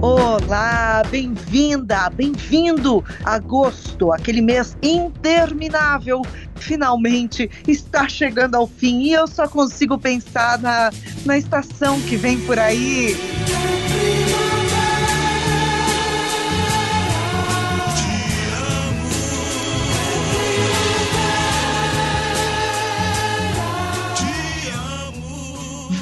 Olá, bem-vinda, bem-vindo! Agosto, aquele mês interminável, finalmente está chegando ao fim e eu só consigo pensar na, na estação que vem por aí.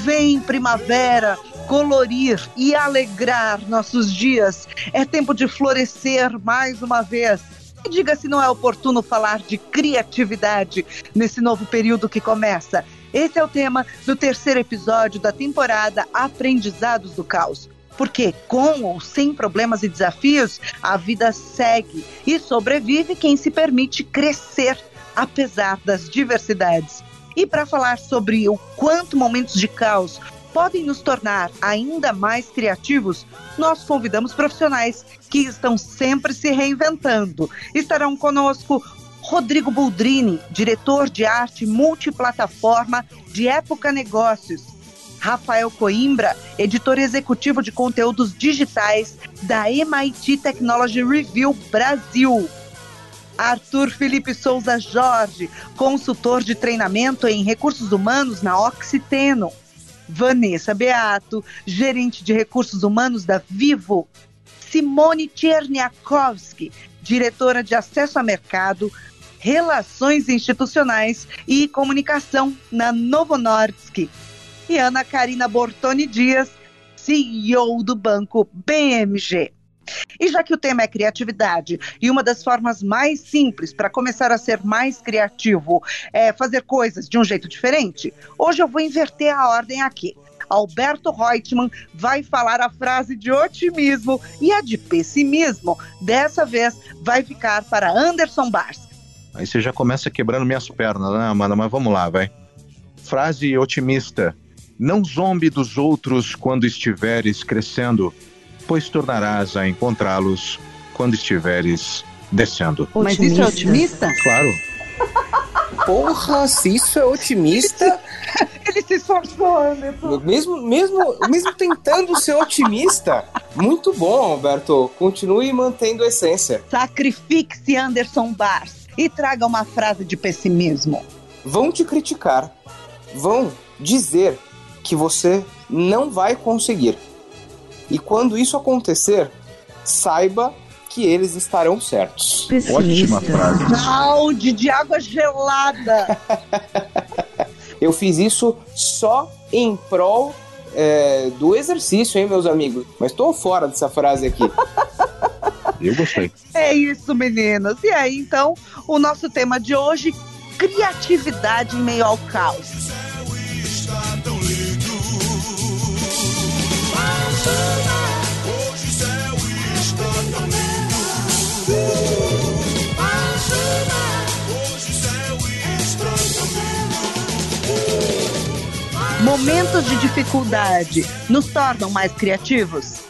Vem primavera, colorir e alegrar nossos dias. É tempo de florescer mais uma vez. E diga se não é oportuno falar de criatividade nesse novo período que começa. Esse é o tema do terceiro episódio da temporada Aprendizados do Caos. Porque com ou sem problemas e desafios, a vida segue e sobrevive quem se permite crescer apesar das diversidades. E para falar sobre o quanto momentos de caos podem nos tornar ainda mais criativos, nós convidamos profissionais que estão sempre se reinventando. Estarão conosco Rodrigo Boldrini, diretor de arte multiplataforma de Época Negócios. Rafael Coimbra, editor executivo de conteúdos digitais da MIT Technology Review Brasil. Arthur Felipe Souza Jorge, consultor de treinamento em recursos humanos na Oxiteno. Vanessa Beato, gerente de recursos humanos da Vivo, Simone Tcherniakowski, diretora de acesso a mercado, relações institucionais e comunicação na Novo Nordisk, e Ana Karina Bortoni Dias, CEO do banco BMG. E já que o tema é criatividade, e uma das formas mais simples para começar a ser mais criativo é fazer coisas de um jeito diferente, hoje eu vou inverter a ordem aqui. Alberto Reutemann vai falar a frase de otimismo e a de pessimismo. Dessa vez vai ficar para Anderson Bars. Aí você já começa quebrando minhas pernas, né, Amanda? Mas vamos lá, vai. Frase otimista. Não zombe dos outros quando estiveres crescendo pois tornarás a encontrá-los quando estiveres descendo. Mas isso é otimista? Claro. Porra, se isso é otimista. Ele se esforçou, Anderson. Mesmo, mesmo, mesmo tentando ser otimista, muito bom, Alberto. Continue mantendo a essência. Sacrifique-se, Anderson Bars, e traga uma frase de pessimismo. Vão te criticar. Vão dizer que você não vai conseguir. E quando isso acontecer, saiba que eles estarão certos. Ótima frase. Balde de água gelada. Eu fiz isso só em prol é, do exercício, hein, meus amigos? Mas estou fora dessa frase aqui. Eu gostei. É isso, meninos. E aí, então, o nosso tema de hoje: criatividade em meio ao caos. Momentos de dificuldade nos tornam mais criativos?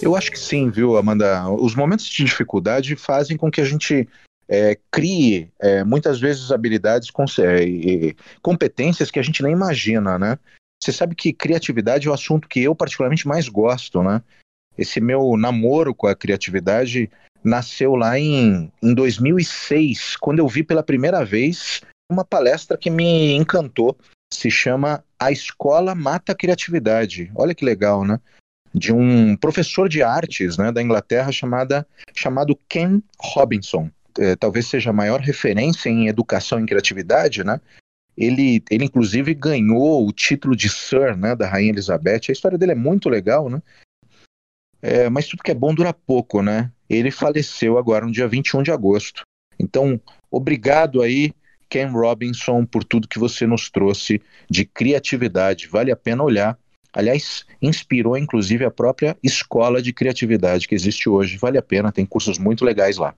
Eu acho que sim, viu, Amanda? Os momentos de dificuldade fazem com que a gente é, crie é, muitas vezes habilidades, e competências que a gente nem imagina, né? Você sabe que criatividade é o assunto que eu particularmente mais gosto, né? Esse meu namoro com a criatividade nasceu lá em, em 2006, quando eu vi pela primeira vez uma palestra que me encantou. Se chama A Escola Mata a Criatividade. Olha que legal, né? De um professor de artes né, da Inglaterra chamada, chamado Ken Robinson. É, talvez seja a maior referência em educação em criatividade, né? Ele, ele inclusive ganhou o título de Sir, né, da Rainha Elizabeth. A história dele é muito legal, né? É, mas tudo que é bom dura pouco, né? Ele faleceu agora no dia 21 de agosto. Então, obrigado aí, Ken Robinson, por tudo que você nos trouxe de criatividade. Vale a pena olhar. Aliás, inspirou inclusive a própria escola de criatividade que existe hoje. Vale a pena, tem cursos muito legais lá.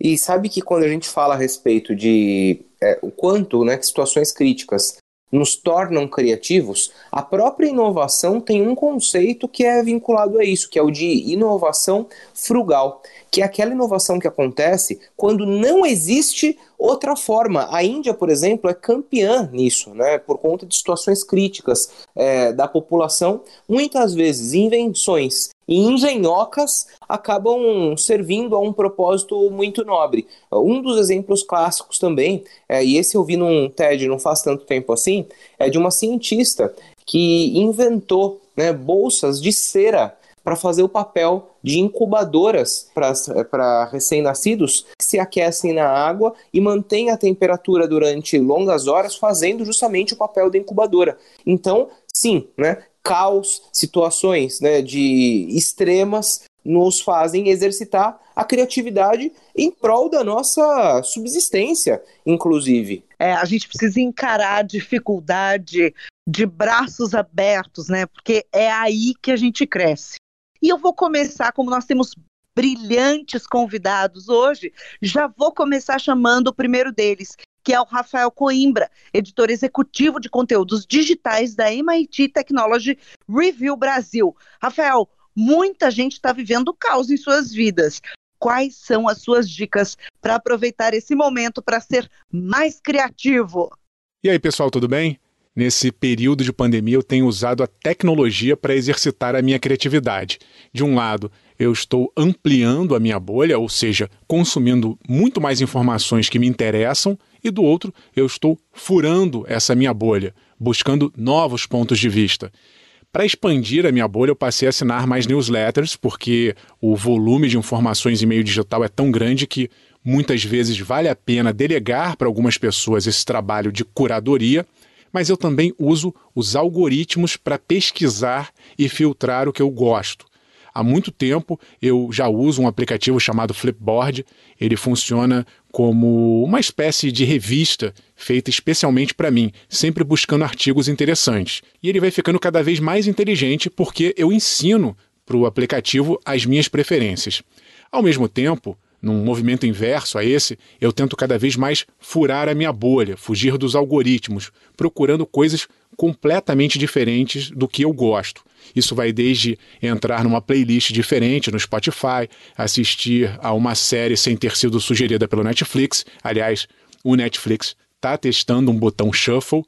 E sabe que quando a gente fala a respeito de é, o quanto né, situações críticas nos tornam criativos, a própria inovação tem um conceito que é vinculado a isso, que é o de inovação frugal, que é aquela inovação que acontece quando não existe outra forma. A Índia, por exemplo, é campeã nisso, né? Por conta de situações críticas é, da população, muitas vezes invenções e engenhocas acabam servindo a um propósito muito nobre. Um dos exemplos clássicos também, é, e esse eu vi num TED não faz tanto tempo assim, é de uma cientista que inventou né, bolsas de cera para fazer o papel de incubadoras para recém-nascidos que se aquecem na água e mantêm a temperatura durante longas horas, fazendo justamente o papel da incubadora. Então, sim, né, caos, situações né, de extremas nos fazem exercitar a criatividade em prol da nossa subsistência, inclusive. É, a gente precisa encarar a dificuldade de braços abertos, né? Porque é aí que a gente cresce. E eu vou começar, como nós temos brilhantes convidados hoje, já vou começar chamando o primeiro deles, que é o Rafael Coimbra, editor executivo de conteúdos digitais da MIT Technology Review Brasil. Rafael, muita gente está vivendo caos em suas vidas. Quais são as suas dicas para aproveitar esse momento para ser mais criativo? E aí, pessoal, tudo bem? Nesse período de pandemia, eu tenho usado a tecnologia para exercitar a minha criatividade. De um lado, eu estou ampliando a minha bolha, ou seja, consumindo muito mais informações que me interessam, e do outro, eu estou furando essa minha bolha, buscando novos pontos de vista. Para expandir a minha bolha, eu passei a assinar mais newsletters, porque o volume de informações em meio digital é tão grande que muitas vezes vale a pena delegar para algumas pessoas esse trabalho de curadoria mas eu também uso os algoritmos para pesquisar e filtrar o que eu gosto. Há muito tempo eu já uso um aplicativo chamado Flipboard. Ele funciona como uma espécie de revista feita especialmente para mim, sempre buscando artigos interessantes. E ele vai ficando cada vez mais inteligente porque eu ensino para o aplicativo as minhas preferências. Ao mesmo tempo, num movimento inverso a esse, eu tento cada vez mais furar a minha bolha, fugir dos algoritmos, procurando coisas completamente diferentes do que eu gosto. Isso vai desde entrar numa playlist diferente no Spotify, assistir a uma série sem ter sido sugerida pelo Netflix. Aliás, o Netflix está testando um botão shuffle.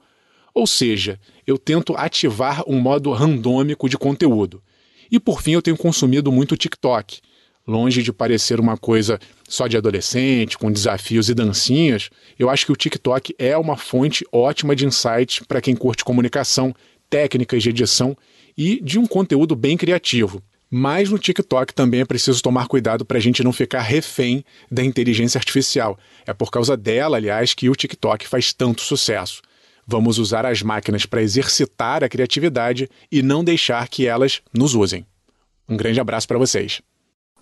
Ou seja, eu tento ativar um modo randômico de conteúdo. E por fim, eu tenho consumido muito TikTok longe de parecer uma coisa só de adolescente, com desafios e dancinhas, eu acho que o TikTok é uma fonte ótima de insights para quem curte comunicação, técnicas de edição e de um conteúdo bem criativo. Mas no TikTok também é preciso tomar cuidado para a gente não ficar refém da inteligência artificial. É por causa dela, aliás, que o TikTok faz tanto sucesso. Vamos usar as máquinas para exercitar a criatividade e não deixar que elas nos usem. Um grande abraço para vocês.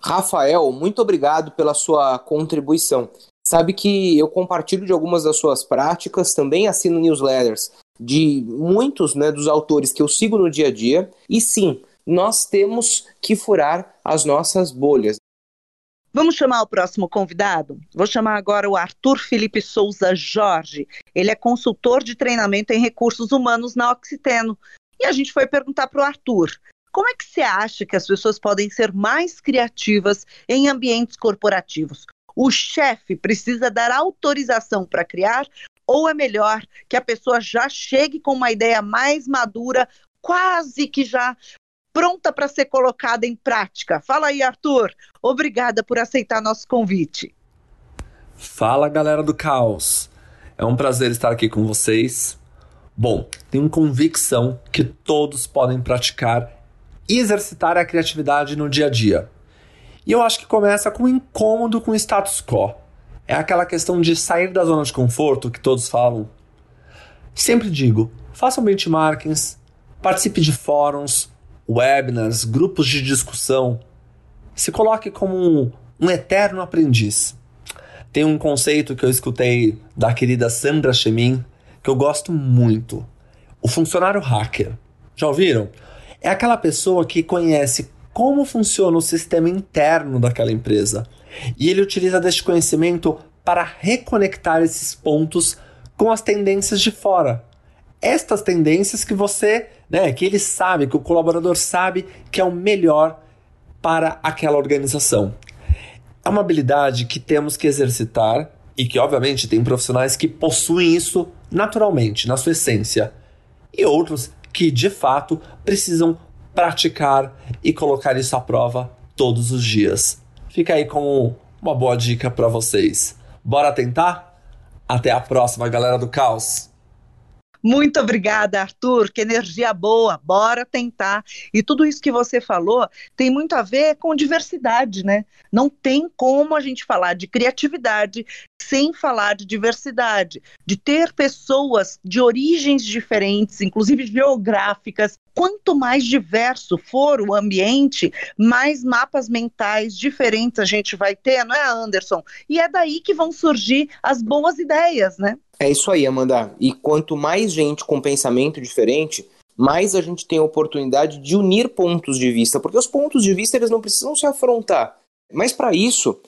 Rafael, muito obrigado pela sua contribuição. Sabe que eu compartilho de algumas das suas práticas, também assino newsletters de muitos né, dos autores que eu sigo no dia a dia. E sim, nós temos que furar as nossas bolhas. Vamos chamar o próximo convidado? Vou chamar agora o Arthur Felipe Souza Jorge. Ele é consultor de treinamento em recursos humanos na Oxiteno. E a gente foi perguntar para o Arthur como é que você acha que as pessoas podem ser mais criativas em ambientes corporativos? O chefe precisa dar autorização para criar ou é melhor que a pessoa já chegue com uma ideia mais madura, quase que já pronta para ser colocada em prática? Fala aí, Arthur. Obrigada por aceitar nosso convite. Fala, galera do Caos. É um prazer estar aqui com vocês. Bom, tenho convicção que todos podem praticar exercitar a criatividade no dia a dia. E eu acho que começa com o incômodo com o status quo. É aquela questão de sair da zona de conforto que todos falam. Sempre digo: façam benchmarkings, participe de fóruns, webinars, grupos de discussão. Se coloque como um, um eterno aprendiz. Tem um conceito que eu escutei da querida Sandra Chemin que eu gosto muito: o funcionário hacker. Já ouviram? É aquela pessoa que conhece como funciona o sistema interno daquela empresa e ele utiliza deste conhecimento para reconectar esses pontos com as tendências de fora. Estas tendências que você, né, que ele sabe, que o colaborador sabe que é o melhor para aquela organização. é uma habilidade que temos que exercitar e que, obviamente, tem profissionais que possuem isso naturalmente, na sua essência, e outros que, de fato, precisam praticar e colocar isso à prova todos os dias. Fica aí como uma boa dica para vocês. Bora tentar? Até a próxima, galera do Caos! Muito obrigada, Arthur. Que energia boa. Bora tentar. E tudo isso que você falou tem muito a ver com diversidade, né? Não tem como a gente falar de criatividade sem falar de diversidade, de ter pessoas de origens diferentes, inclusive geográficas. Quanto mais diverso for o ambiente, mais mapas mentais diferentes a gente vai ter, não é, Anderson? E é daí que vão surgir as boas ideias, né? É isso aí, Amanda. E quanto mais gente com pensamento diferente, mais a gente tem a oportunidade de unir pontos de vista, porque os pontos de vista eles não precisam se afrontar. Mas para isso,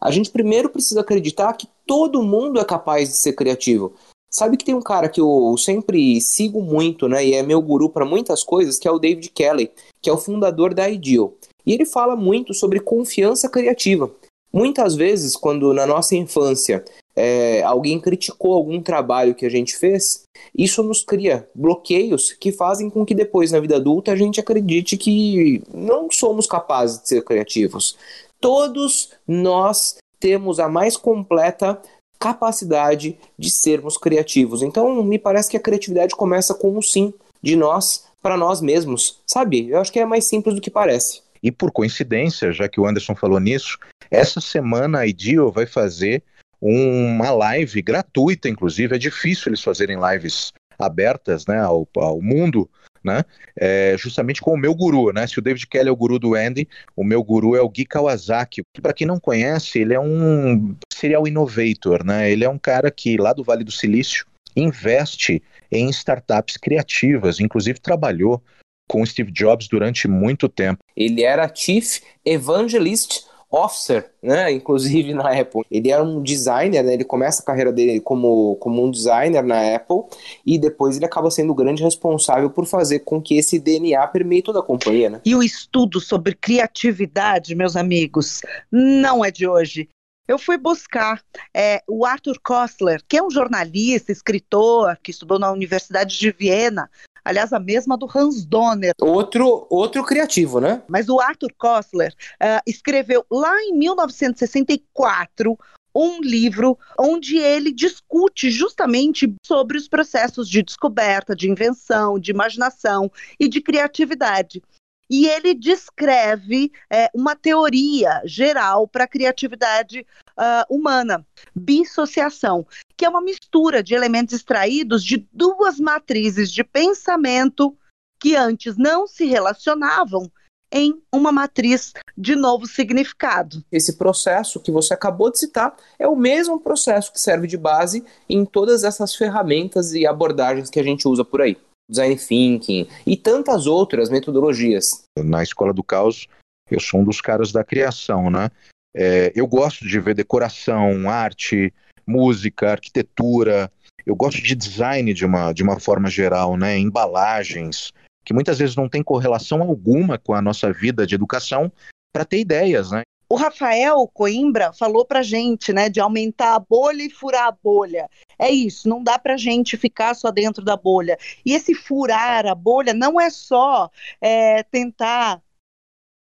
a gente primeiro precisa acreditar que todo mundo é capaz de ser criativo. Sabe que tem um cara que eu sempre sigo muito, né, e é meu guru para muitas coisas, que é o David Kelly, que é o fundador da Ideal. E ele fala muito sobre confiança criativa. Muitas vezes, quando na nossa infância é, alguém criticou algum trabalho que a gente fez, isso nos cria bloqueios que fazem com que depois, na vida adulta, a gente acredite que não somos capazes de ser criativos. Todos nós temos a mais completa capacidade de sermos criativos. Então, me parece que a criatividade começa com um sim de nós para nós mesmos, sabe? Eu acho que é mais simples do que parece. E por coincidência, já que o Anderson falou nisso, essa semana a IDEO vai fazer uma live gratuita, inclusive. É difícil eles fazerem lives abertas né, ao, ao mundo, né? É, justamente com o meu guru, né? Se o David Kelly é o guru do Andy, o meu guru é o Gui Kawasaki. Para quem não conhece, ele é um serial innovator, né? Ele é um cara que lá do Vale do Silício investe em startups criativas, inclusive trabalhou com Steve Jobs durante muito tempo. Ele era Chief Evangelist officer, né? Inclusive na Apple. Ele era um designer, né? Ele começa a carreira dele como, como um designer na Apple e depois ele acaba sendo o grande responsável por fazer com que esse DNA permeie toda a companhia, né? E o estudo sobre criatividade, meus amigos, não é de hoje. Eu fui buscar é, o Arthur Kostler, que é um jornalista, escritor, que estudou na Universidade de Viena, aliás, a mesma do Hans Donner. Outro, outro criativo, né? Mas o Arthur Kostler uh, escreveu lá em 1964 um livro onde ele discute justamente sobre os processos de descoberta, de invenção, de imaginação e de criatividade. E ele descreve é, uma teoria geral para a criatividade uh, humana, bissociação, que é uma mistura de elementos extraídos de duas matrizes de pensamento que antes não se relacionavam em uma matriz de novo significado. Esse processo que você acabou de citar é o mesmo processo que serve de base em todas essas ferramentas e abordagens que a gente usa por aí design thinking e tantas outras metodologias. Na escola do caos, eu sou um dos caras da criação, né? É, eu gosto de ver decoração, arte, música, arquitetura. Eu gosto de design de uma, de uma forma geral, né? Embalagens, que muitas vezes não tem correlação alguma com a nossa vida de educação, para ter ideias, né? O Rafael Coimbra falou para gente, né, de aumentar a bolha e furar a bolha. É isso, não dá para gente ficar só dentro da bolha. E esse furar a bolha não é só é, tentar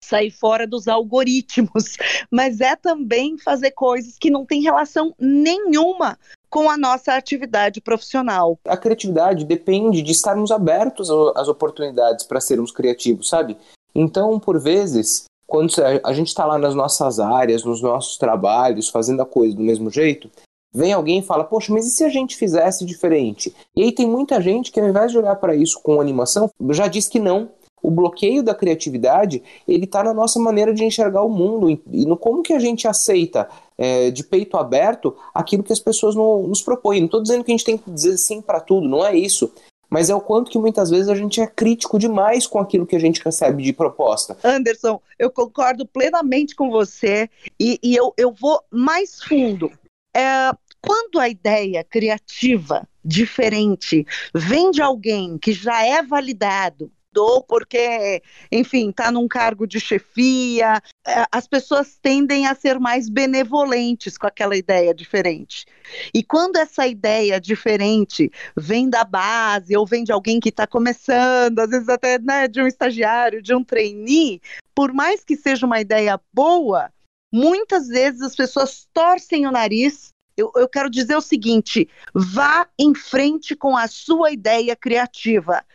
sair fora dos algoritmos, mas é também fazer coisas que não têm relação nenhuma com a nossa atividade profissional. A criatividade depende de estarmos abertos às oportunidades para sermos criativos, sabe? Então, por vezes, quando a gente está lá nas nossas áreas, nos nossos trabalhos, fazendo a coisa do mesmo jeito, vem alguém e fala, poxa, mas e se a gente fizesse diferente? E aí tem muita gente que ao invés de olhar para isso com animação, já diz que não. O bloqueio da criatividade, ele está na nossa maneira de enxergar o mundo e no como que a gente aceita é, de peito aberto aquilo que as pessoas no, nos propõem. Não estou dizendo que a gente tem que dizer sim para tudo, não é isso mas é o quanto que muitas vezes a gente é crítico demais com aquilo que a gente recebe de proposta. Anderson, eu concordo plenamente com você e, e eu, eu vou mais fundo. É, quando a ideia criativa, diferente, vem de alguém que já é validado, ou porque, enfim, está num cargo de chefia. É, as pessoas tendem a ser mais benevolentes com aquela ideia diferente. E quando essa ideia diferente vem da base ou vem de alguém que está começando, às vezes até né, de um estagiário, de um trainee, por mais que seja uma ideia boa, muitas vezes as pessoas torcem o nariz eu, eu quero dizer o seguinte: vá em frente com a sua ideia criativa.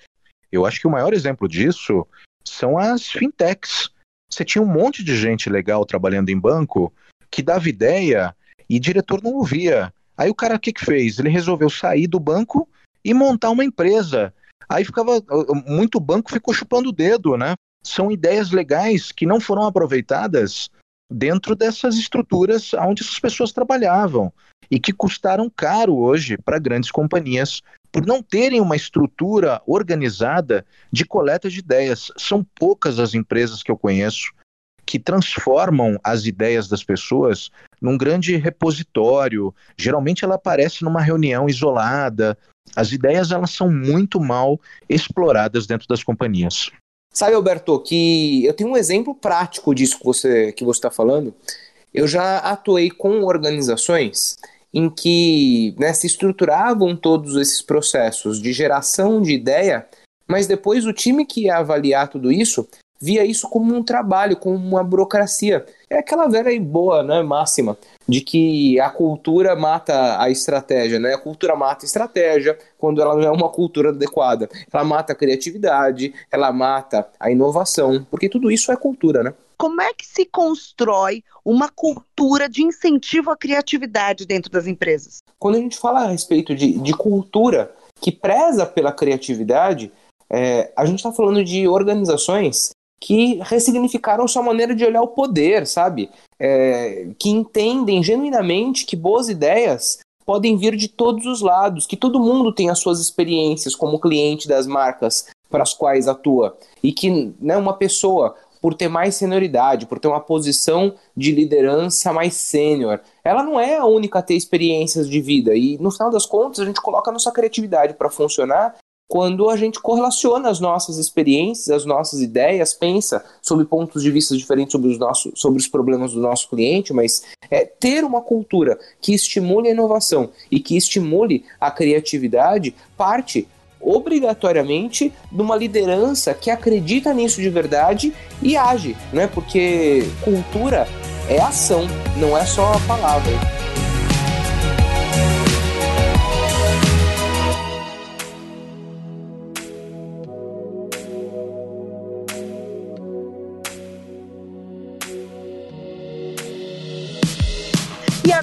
Eu acho que o maior exemplo disso são as fintechs. Você tinha um monte de gente legal trabalhando em banco que dava ideia e diretor não ouvia. Aí o cara o que, que fez? Ele resolveu sair do banco e montar uma empresa. Aí ficava. Muito banco ficou chupando o dedo, né? São ideias legais que não foram aproveitadas dentro dessas estruturas onde essas pessoas trabalhavam e que custaram caro hoje para grandes companhias por não terem uma estrutura organizada de coleta de ideias. São poucas as empresas que eu conheço que transformam as ideias das pessoas num grande repositório. Geralmente ela aparece numa reunião isolada. As ideias elas são muito mal exploradas dentro das companhias. Sabe, Alberto, que eu tenho um exemplo prático disso que você que você está falando. Eu já atuei com organizações em que né, se estruturavam todos esses processos de geração de ideia, mas depois o time que ia avaliar tudo isso via isso como um trabalho, como uma burocracia. É aquela velha e boa né, máxima de que a cultura mata a estratégia, né? A cultura mata a estratégia quando ela não é uma cultura adequada. Ela mata a criatividade, ela mata a inovação, porque tudo isso é cultura, né? Como é que se constrói uma cultura de incentivo à criatividade dentro das empresas? Quando a gente fala a respeito de, de cultura que preza pela criatividade, é, a gente está falando de organizações que ressignificaram sua maneira de olhar o poder, sabe? É, que entendem genuinamente que boas ideias podem vir de todos os lados, que todo mundo tem as suas experiências como cliente das marcas para as quais atua e que né, uma pessoa por ter mais senioridade, por ter uma posição de liderança mais sênior, ela não é a única a ter experiências de vida. E no final das contas a gente coloca a nossa criatividade para funcionar quando a gente correlaciona as nossas experiências, as nossas ideias, pensa sobre pontos de vista diferentes sobre os, nossos, sobre os problemas do nosso cliente, mas é ter uma cultura que estimule a inovação e que estimule a criatividade parte obrigatoriamente de uma liderança que acredita nisso de verdade e age, né? Porque cultura é ação, não é só a palavra.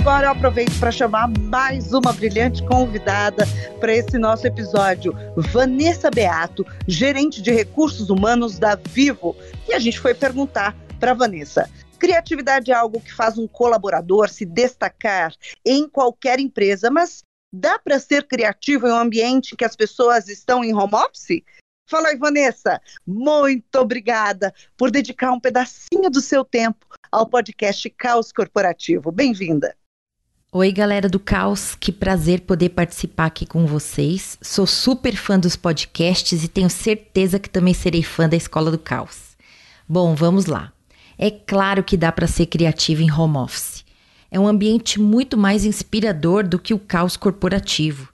agora eu aproveito para chamar mais uma brilhante convidada para esse nosso episódio, Vanessa Beato, gerente de recursos humanos da Vivo. E a gente foi perguntar para Vanessa. Criatividade é algo que faz um colaborador se destacar em qualquer empresa, mas dá para ser criativo em um ambiente que as pessoas estão em home office? Fala aí, Vanessa. Muito obrigada por dedicar um pedacinho do seu tempo ao podcast Caos Corporativo. Bem-vinda. Oi, galera do Caos, que prazer poder participar aqui com vocês. Sou super fã dos podcasts e tenho certeza que também serei fã da Escola do Caos. Bom, vamos lá. É claro que dá para ser criativo em home office. É um ambiente muito mais inspirador do que o caos corporativo.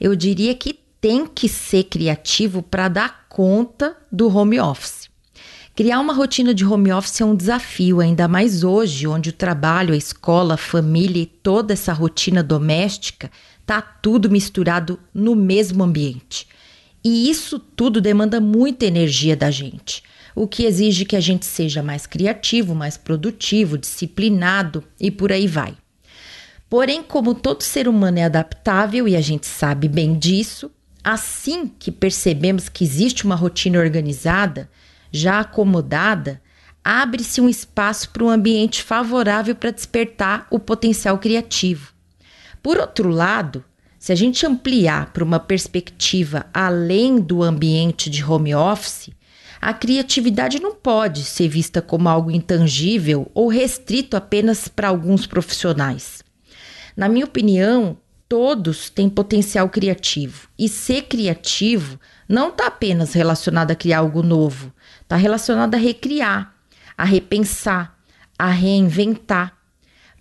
Eu diria que tem que ser criativo para dar conta do home office. Criar uma rotina de home office é um desafio, ainda mais hoje, onde o trabalho, a escola, a família e toda essa rotina doméstica tá tudo misturado no mesmo ambiente. E isso tudo demanda muita energia da gente, o que exige que a gente seja mais criativo, mais produtivo, disciplinado e por aí vai. Porém, como todo ser humano é adaptável e a gente sabe bem disso, assim que percebemos que existe uma rotina organizada, já acomodada, abre-se um espaço para um ambiente favorável para despertar o potencial criativo. Por outro lado, se a gente ampliar para uma perspectiva além do ambiente de home office, a criatividade não pode ser vista como algo intangível ou restrito apenas para alguns profissionais. Na minha opinião, todos têm potencial criativo. E ser criativo não está apenas relacionado a criar algo novo, está relacionado a recriar, a repensar, a reinventar.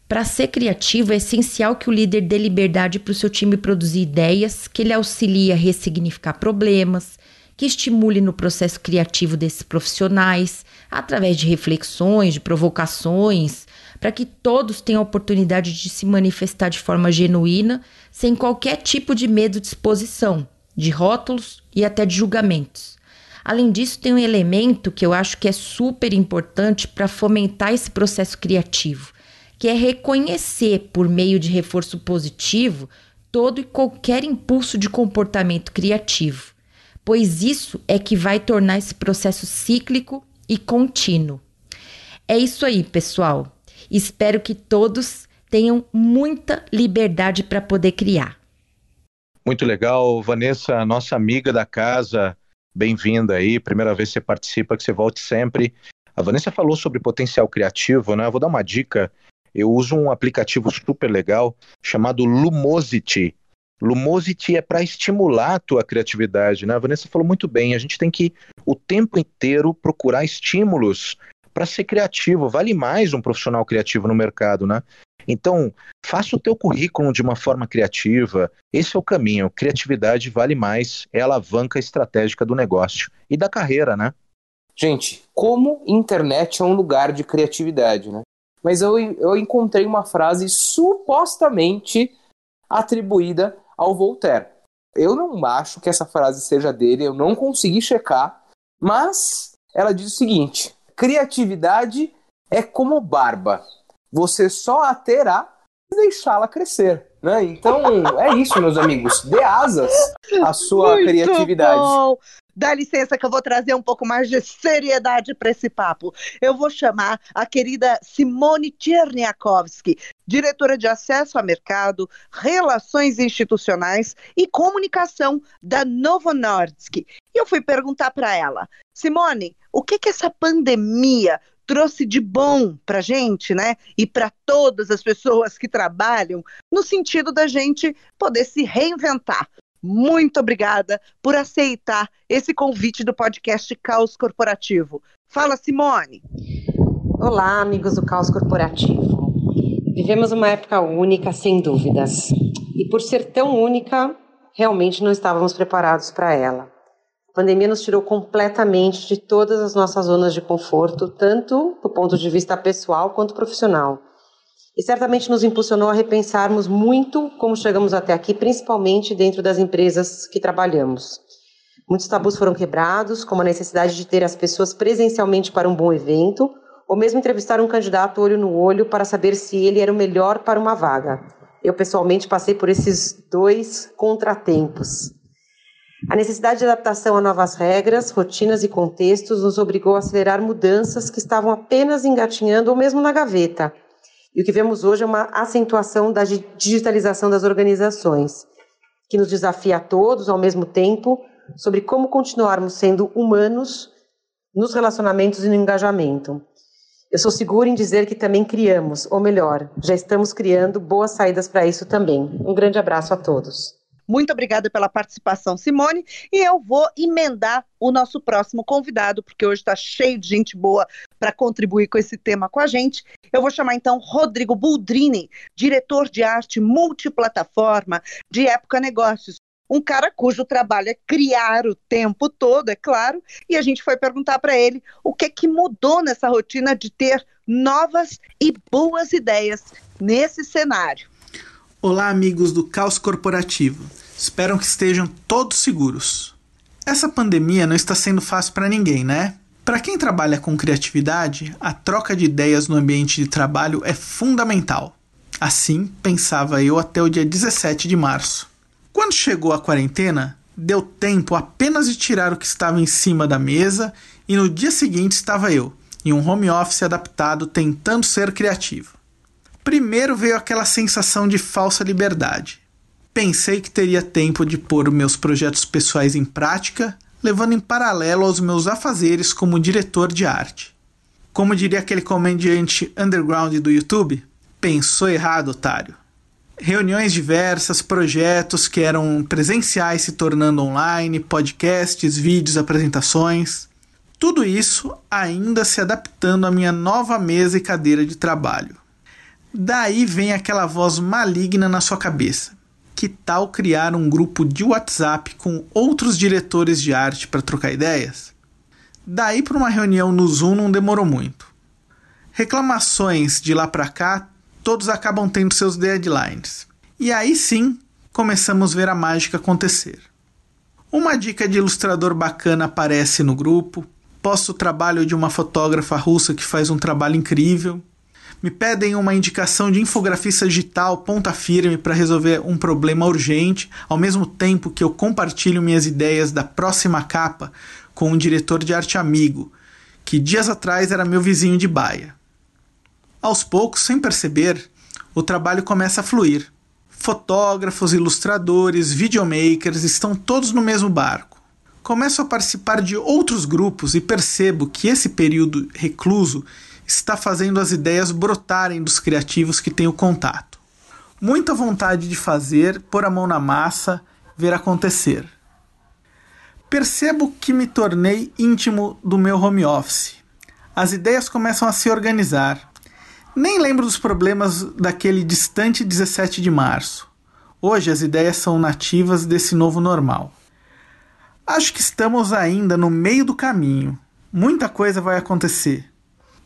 Para ser criativo, é essencial que o líder dê liberdade para o seu time produzir ideias, que ele auxilie a ressignificar problemas, que estimule no processo criativo desses profissionais, através de reflexões, de provocações, para que todos tenham a oportunidade de se manifestar de forma genuína, sem qualquer tipo de medo de exposição, de rótulos e até de julgamentos. Além disso, tem um elemento que eu acho que é super importante para fomentar esse processo criativo, que é reconhecer, por meio de reforço positivo, todo e qualquer impulso de comportamento criativo, pois isso é que vai tornar esse processo cíclico e contínuo. É isso aí, pessoal. Espero que todos tenham muita liberdade para poder criar. Muito legal, Vanessa, nossa amiga da casa, bem-vinda aí. Primeira vez que você participa, que você volte sempre. A Vanessa falou sobre potencial criativo, né? Eu vou dar uma dica. Eu uso um aplicativo super legal chamado Lumosity. Lumosity é para estimular a tua criatividade, né? A Vanessa falou muito bem. A gente tem que o tempo inteiro procurar estímulos para ser criativo. Vale mais um profissional criativo no mercado, né? Então, faça o teu currículo de uma forma criativa. Esse é o caminho. Criatividade vale mais, é a alavanca estratégica do negócio e da carreira, né? Gente, como internet é um lugar de criatividade, né? Mas eu, eu encontrei uma frase supostamente atribuída ao Voltaire. Eu não acho que essa frase seja dele, eu não consegui checar, mas ela diz o seguinte: Criatividade é como barba. Você só a terá se deixá-la crescer. Né? Então, é isso, meus amigos. Dê asas à sua Muito criatividade. Bom. Dá licença que eu vou trazer um pouco mais de seriedade para esse papo. Eu vou chamar a querida Simone Tcherniakowski, diretora de acesso a mercado, relações institucionais e comunicação da Novo Nordisk. E eu fui perguntar para ela, Simone, o que que essa pandemia trouxe de bom para gente, né? E para todas as pessoas que trabalham, no sentido da gente poder se reinventar. Muito obrigada por aceitar esse convite do podcast Caos Corporativo. Fala, Simone. Olá, amigos do Caos Corporativo. Vivemos uma época única, sem dúvidas. E por ser tão única, realmente não estávamos preparados para ela. A pandemia nos tirou completamente de todas as nossas zonas de conforto, tanto do ponto de vista pessoal quanto profissional. E certamente nos impulsionou a repensarmos muito como chegamos até aqui, principalmente dentro das empresas que trabalhamos. Muitos tabus foram quebrados, como a necessidade de ter as pessoas presencialmente para um bom evento, ou mesmo entrevistar um candidato olho no olho para saber se ele era o melhor para uma vaga. Eu pessoalmente passei por esses dois contratempos. A necessidade de adaptação a novas regras, rotinas e contextos nos obrigou a acelerar mudanças que estavam apenas engatinhando ou mesmo na gaveta. E o que vemos hoje é uma acentuação da digitalização das organizações, que nos desafia a todos ao mesmo tempo sobre como continuarmos sendo humanos nos relacionamentos e no engajamento. Eu sou segura em dizer que também criamos, ou melhor, já estamos criando boas saídas para isso também. Um grande abraço a todos. Muito obrigada pela participação, Simone. E eu vou emendar o nosso próximo convidado, porque hoje está cheio de gente boa para contribuir com esse tema com a gente. Eu vou chamar então Rodrigo Buldrini, diretor de arte multiplataforma de Época Negócios. Um cara cujo trabalho é criar o tempo todo, é claro, e a gente foi perguntar para ele o que é que mudou nessa rotina de ter novas e boas ideias nesse cenário. Olá, amigos do Caos Corporativo. Espero que estejam todos seguros. Essa pandemia não está sendo fácil para ninguém, né? Para quem trabalha com criatividade, a troca de ideias no ambiente de trabalho é fundamental. Assim, pensava eu até o dia 17 de março. Quando chegou a quarentena, deu tempo apenas de tirar o que estava em cima da mesa e no dia seguinte estava eu, em um home office adaptado, tentando ser criativo. Primeiro veio aquela sensação de falsa liberdade. Pensei que teria tempo de pôr meus projetos pessoais em prática, levando em paralelo aos meus afazeres como diretor de arte. Como diria aquele comediante underground do YouTube, pensou errado, otário. reuniões diversas, projetos que eram presenciais se tornando online, podcasts, vídeos, apresentações. Tudo isso ainda se adaptando à minha nova mesa e cadeira de trabalho. Daí vem aquela voz maligna na sua cabeça. Que tal criar um grupo de WhatsApp com outros diretores de arte para trocar ideias? Daí para uma reunião no Zoom não demorou muito. Reclamações de lá para cá todos acabam tendo seus deadlines. E aí sim começamos a ver a mágica acontecer. Uma dica de ilustrador bacana aparece no grupo, posto o trabalho de uma fotógrafa russa que faz um trabalho incrível, me pedem uma indicação de infografista digital ponta firme para resolver um problema urgente, ao mesmo tempo que eu compartilho minhas ideias da próxima capa com um diretor de arte amigo, que dias atrás era meu vizinho de baia. Aos poucos, sem perceber, o trabalho começa a fluir. Fotógrafos, ilustradores, videomakers estão todos no mesmo barco. Começo a participar de outros grupos e percebo que esse período recluso está fazendo as ideias brotarem dos criativos que tenho contato. Muita vontade de fazer, pôr a mão na massa, ver acontecer. Percebo que me tornei íntimo do meu home office. As ideias começam a se organizar. Nem lembro dos problemas daquele distante 17 de março. Hoje as ideias são nativas desse novo normal. Acho que estamos ainda no meio do caminho. Muita coisa vai acontecer.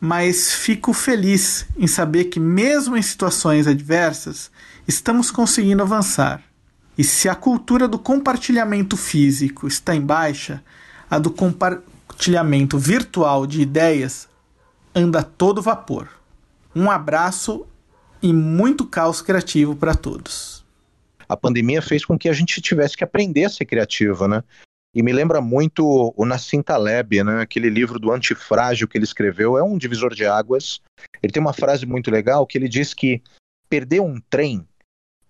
Mas fico feliz em saber que, mesmo em situações adversas, estamos conseguindo avançar. E se a cultura do compartilhamento físico está em baixa, a do compartilhamento virtual de ideias anda todo vapor. Um abraço e muito caos criativo para todos. A pandemia fez com que a gente tivesse que aprender a ser criativa, né? E me lembra muito o Nassim Taleb, né? Aquele livro do antifrágil que ele escreveu, é um divisor de águas. Ele tem uma frase muito legal que ele diz que perder um trem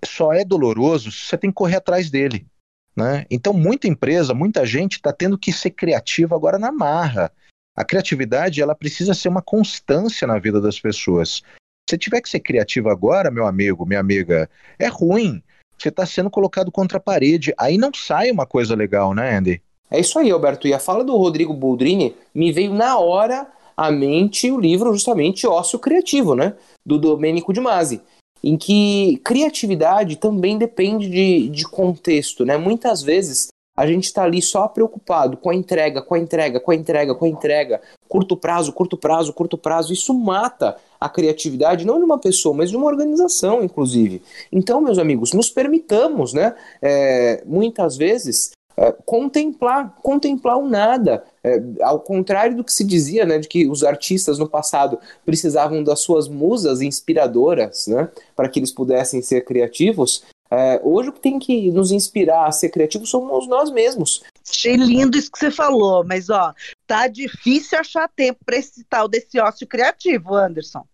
só é doloroso se você tem que correr atrás dele. Né? Então, muita empresa, muita gente está tendo que ser criativa agora na marra. A criatividade ela precisa ser uma constância na vida das pessoas. Se tiver que ser criativo agora, meu amigo, minha amiga, é ruim. Você está sendo colocado contra a parede. Aí não sai uma coisa legal, né, Andy? É isso aí, Alberto. E a fala do Rodrigo Boldrini me veio na hora à mente o livro justamente Ócio Criativo, né? Do Domênico de Masi. Em que criatividade também depende de, de contexto, né? Muitas vezes a gente está ali só preocupado com a entrega, com a entrega, com a entrega, com a entrega, curto prazo, curto prazo, curto prazo. Isso mata a criatividade não de uma pessoa, mas de uma organização, inclusive. Então, meus amigos, nos permitamos, né? É, muitas vezes é, contemplar, contemplar o nada. É, ao contrário do que se dizia, né, de que os artistas no passado precisavam das suas musas inspiradoras, né, para que eles pudessem ser criativos, é, hoje o que tem que nos inspirar a ser criativo somos nós mesmos. Achei lindo isso que você falou, mas ó, tá difícil achar tempo para esse tal desse ócio criativo, Anderson.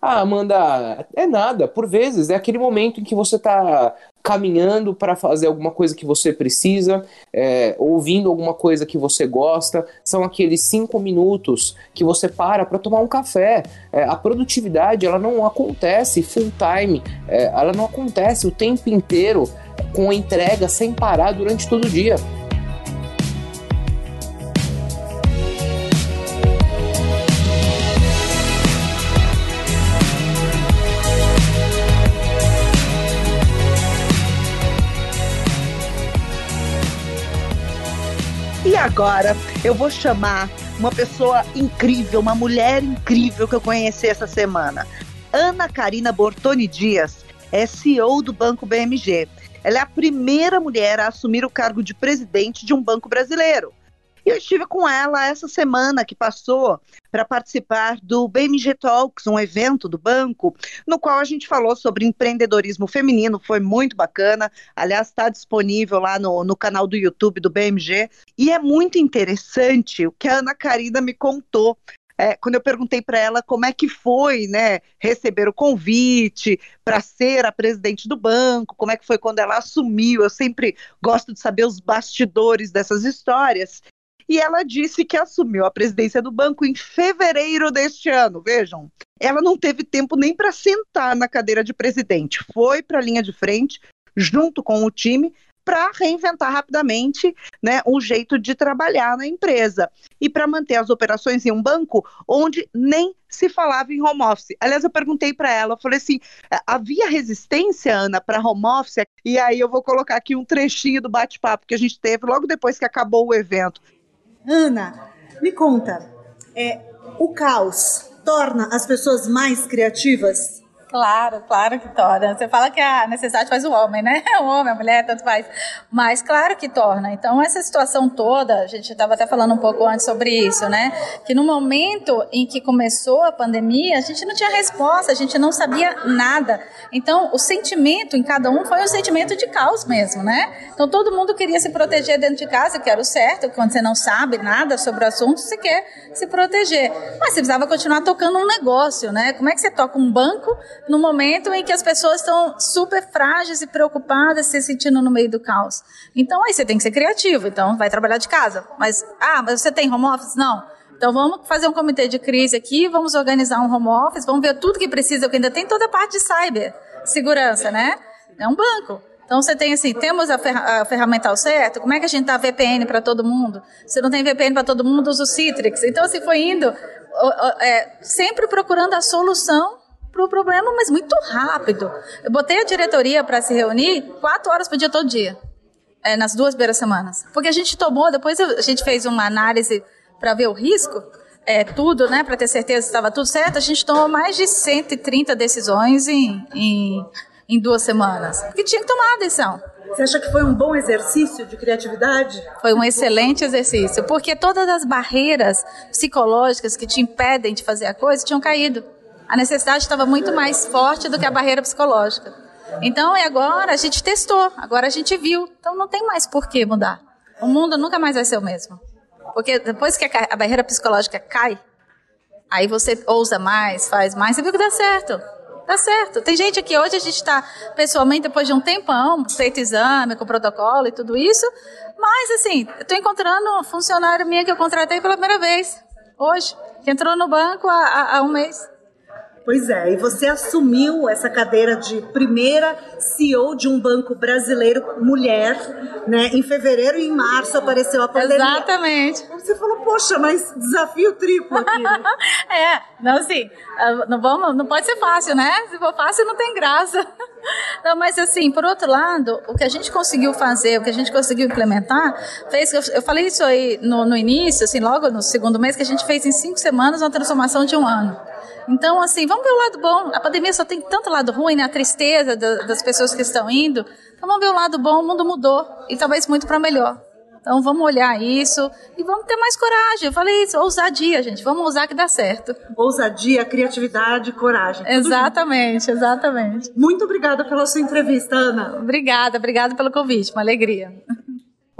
Ah, Amanda, é nada. Por vezes é aquele momento em que você está caminhando para fazer alguma coisa que você precisa, é, ouvindo alguma coisa que você gosta. São aqueles cinco minutos que você para para tomar um café. É, a produtividade ela não acontece full time, é, ela não acontece o tempo inteiro com entrega sem parar durante todo o dia. Agora eu vou chamar uma pessoa incrível, uma mulher incrível que eu conheci essa semana. Ana Karina Bortoni Dias é CEO do Banco BMG. Ela é a primeira mulher a assumir o cargo de presidente de um banco brasileiro. E eu estive com ela essa semana que passou para participar do BMG Talks, um evento do banco, no qual a gente falou sobre empreendedorismo feminino, foi muito bacana. Aliás, está disponível lá no, no canal do YouTube do BMG. E é muito interessante o que a Ana Karina me contou é, quando eu perguntei para ela como é que foi, né, receber o convite para ser a presidente do banco, como é que foi quando ela assumiu. Eu sempre gosto de saber os bastidores dessas histórias. E ela disse que assumiu a presidência do banco em fevereiro deste ano. Vejam, ela não teve tempo nem para sentar na cadeira de presidente, foi para a linha de frente junto com o time para reinventar rapidamente né, um jeito de trabalhar na empresa e para manter as operações em um banco onde nem se falava em home office. Aliás, eu perguntei para ela, eu falei assim, havia resistência, Ana, para home office? E aí eu vou colocar aqui um trechinho do bate-papo que a gente teve logo depois que acabou o evento. Ana, me conta, é, o caos torna as pessoas mais criativas? Claro, claro que torna. Você fala que a necessidade faz o homem, né? O homem, a mulher, tanto faz. Mas claro que torna. Então, essa situação toda, a gente estava até falando um pouco antes sobre isso, né? Que no momento em que começou a pandemia, a gente não tinha resposta, a gente não sabia nada. Então, o sentimento em cada um foi um sentimento de caos mesmo, né? Então, todo mundo queria se proteger dentro de casa, que era o certo, quando você não sabe nada sobre o assunto, você quer se proteger. Mas você precisava continuar tocando um negócio, né? Como é que você toca um banco no momento em que as pessoas estão super frágeis e preocupadas, se sentindo no meio do caos. Então aí você tem que ser criativo, então vai trabalhar de casa. Mas, ah, mas você tem home office? Não. Então vamos fazer um comitê de crise aqui, vamos organizar um home office, vamos ver tudo que precisa, porque ainda tem toda a parte de cyber, segurança, né? É um banco. Então você tem assim, temos a, ferra a ferramental certa, como é que a gente dá VPN para todo mundo? Se não tem VPN para todo mundo, usa o Citrix. Então assim, foi indo, é, sempre procurando a solução para o problema, mas muito rápido. Eu botei a diretoria para se reunir quatro horas por dia todo dia, é, nas duas primeiras semanas. Porque a gente tomou, depois a gente fez uma análise para ver o risco, é, tudo, né, para ter certeza que estava tudo certo, a gente tomou mais de 130 decisões em, em, em duas semanas. Porque tinha que tomar a decisão. Você acha que foi um bom exercício de criatividade? Foi um excelente exercício, porque todas as barreiras psicológicas que te impedem de fazer a coisa tinham caído a necessidade estava muito mais forte do que a barreira psicológica. Então, e agora a gente testou, agora a gente viu. Então, não tem mais por que mudar. O mundo nunca mais vai ser o mesmo. Porque depois que a barreira psicológica cai, aí você ousa mais, faz mais, você viu que dá certo. Dá certo. Tem gente aqui hoje, a gente está pessoalmente, depois de um tempão, feito exame, com protocolo e tudo isso. Mas, assim, eu estou encontrando um funcionário minha que eu contratei pela primeira vez, hoje, que entrou no banco há, há, há um mês. Pois é, e você assumiu essa cadeira de primeira CEO de um banco brasileiro mulher, né? Em fevereiro e em março apareceu a pandemia. Exatamente. Você falou, poxa, mas desafio triplo aqui. Né? é, não assim, não vamos, não pode ser fácil, né? Se for fácil não tem graça. Não, mas assim, por outro lado, o que a gente conseguiu fazer, o que a gente conseguiu implementar, fez eu, falei isso aí no, no início, assim, logo no segundo mês, que a gente fez em cinco semanas uma transformação de um ano. Então, assim, vamos ver o lado bom. A pandemia só tem tanto lado ruim, né? A tristeza das pessoas que estão indo. Então, vamos ver o lado bom. O mundo mudou e talvez muito para melhor. Então, vamos olhar isso e vamos ter mais coragem. Eu falei isso, ousadia, gente. Vamos usar que dá certo. Ousadia, criatividade, coragem. Exatamente, junto. exatamente. Muito obrigada pela sua entrevista, Ana. Obrigada, obrigada pelo convite. Uma alegria.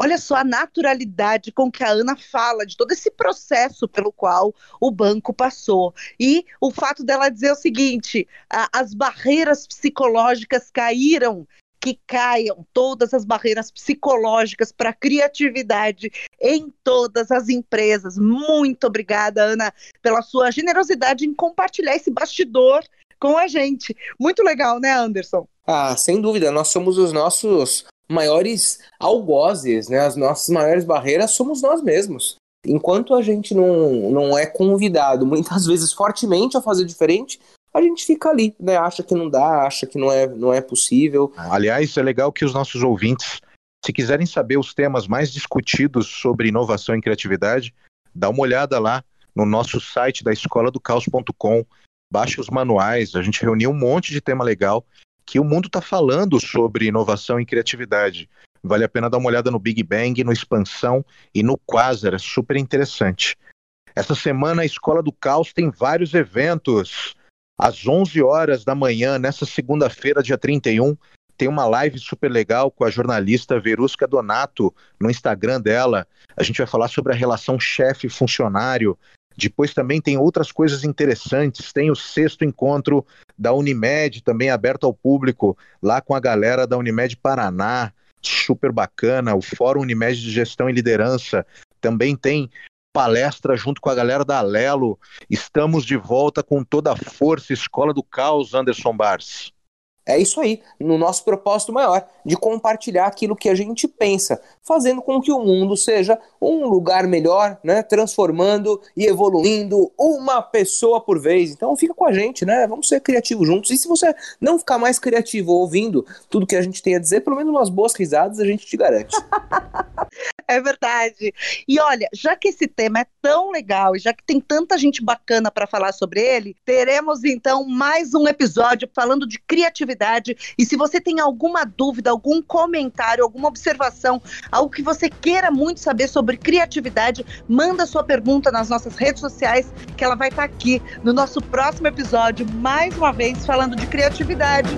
Olha só a naturalidade com que a Ana fala de todo esse processo pelo qual o banco passou. E o fato dela dizer o seguinte: a, as barreiras psicológicas caíram que caiam todas as barreiras psicológicas para a criatividade em todas as empresas. Muito obrigada, Ana, pela sua generosidade em compartilhar esse bastidor com a gente. Muito legal, né, Anderson? Ah, sem dúvida. Nós somos os nossos maiores algozes, né? As nossas maiores barreiras somos nós mesmos. Enquanto a gente não, não é convidado, muitas vezes fortemente, a fazer diferente, a gente fica ali, né? Acha que não dá, acha que não é, não é possível. Aliás, é legal que os nossos ouvintes, se quiserem saber os temas mais discutidos sobre inovação e criatividade, dá uma olhada lá no nosso site da escola do caos.com, baixe os manuais, a gente reuniu um monte de tema legal que o mundo está falando sobre inovação e criatividade. Vale a pena dar uma olhada no Big Bang, no Expansão e no Quasar, é super interessante. Essa semana a Escola do Caos tem vários eventos. Às 11 horas da manhã, nessa segunda-feira, dia 31, tem uma live super legal com a jornalista Verusca Donato no Instagram dela. A gente vai falar sobre a relação chefe-funcionário, depois também tem outras coisas interessantes. Tem o sexto encontro da Unimed, também aberto ao público, lá com a galera da Unimed Paraná. Super bacana. O Fórum Unimed de Gestão e Liderança também tem palestra junto com a galera da Alelo. Estamos de volta com toda a força, Escola do Caos, Anderson Bars. É isso aí, no nosso propósito maior, de compartilhar aquilo que a gente pensa, fazendo com que o mundo seja um lugar melhor, né? Transformando e evoluindo uma pessoa por vez. Então fica com a gente, né? Vamos ser criativos juntos. E se você não ficar mais criativo ouvindo tudo que a gente tem a dizer, pelo menos umas boas risadas a gente te garante. É verdade. E olha, já que esse tema é tão legal e já que tem tanta gente bacana para falar sobre ele, teremos então mais um episódio falando de criatividade. E se você tem alguma dúvida, algum comentário, alguma observação, algo que você queira muito saber sobre criatividade, manda sua pergunta nas nossas redes sociais, que ela vai estar tá aqui no nosso próximo episódio, mais uma vez falando de criatividade.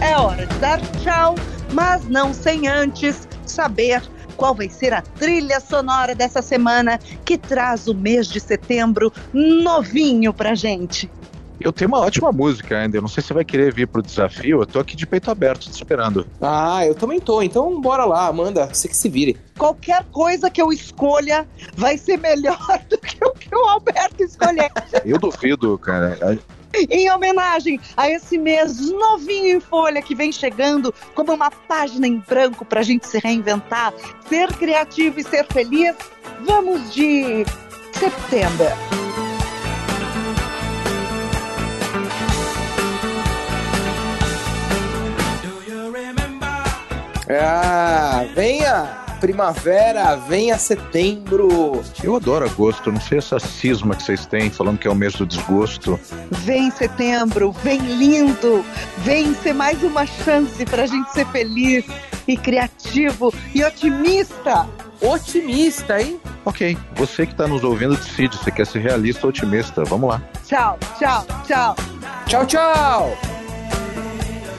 É hora de dar tchau, mas não sem antes saber qual vai ser a trilha sonora dessa semana que traz o mês de setembro novinho pra gente. Eu tenho uma ótima música ainda. Eu não sei se você vai querer vir pro desafio. Eu tô aqui de peito aberto te esperando. Ah, eu também tô. Então bora lá, Amanda. Você que se vire. Qualquer coisa que eu escolha vai ser melhor do que o que o Alberto escolher. eu duvido, cara em homenagem a esse mês novinho em folha que vem chegando como uma página em branco para a gente se reinventar, ser criativo e ser feliz, vamos de setembro. Ah, venha! Primavera, venha setembro. Eu adoro agosto, não sei essa cisma que vocês têm falando que é o mês do desgosto. Vem setembro, vem lindo, vem ser mais uma chance pra gente ser feliz e criativo e otimista. Otimista, hein? Ok, você que está nos ouvindo decide se quer ser realista ou otimista. Vamos lá. Tchau, tchau, tchau. Tchau, tchau.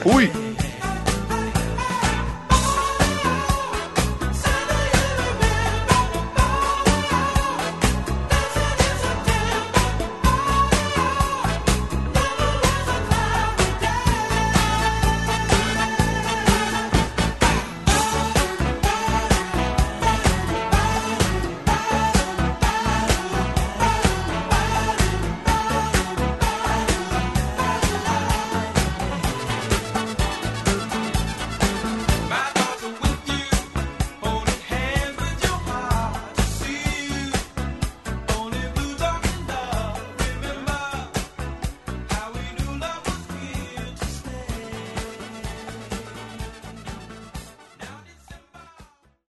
Fui.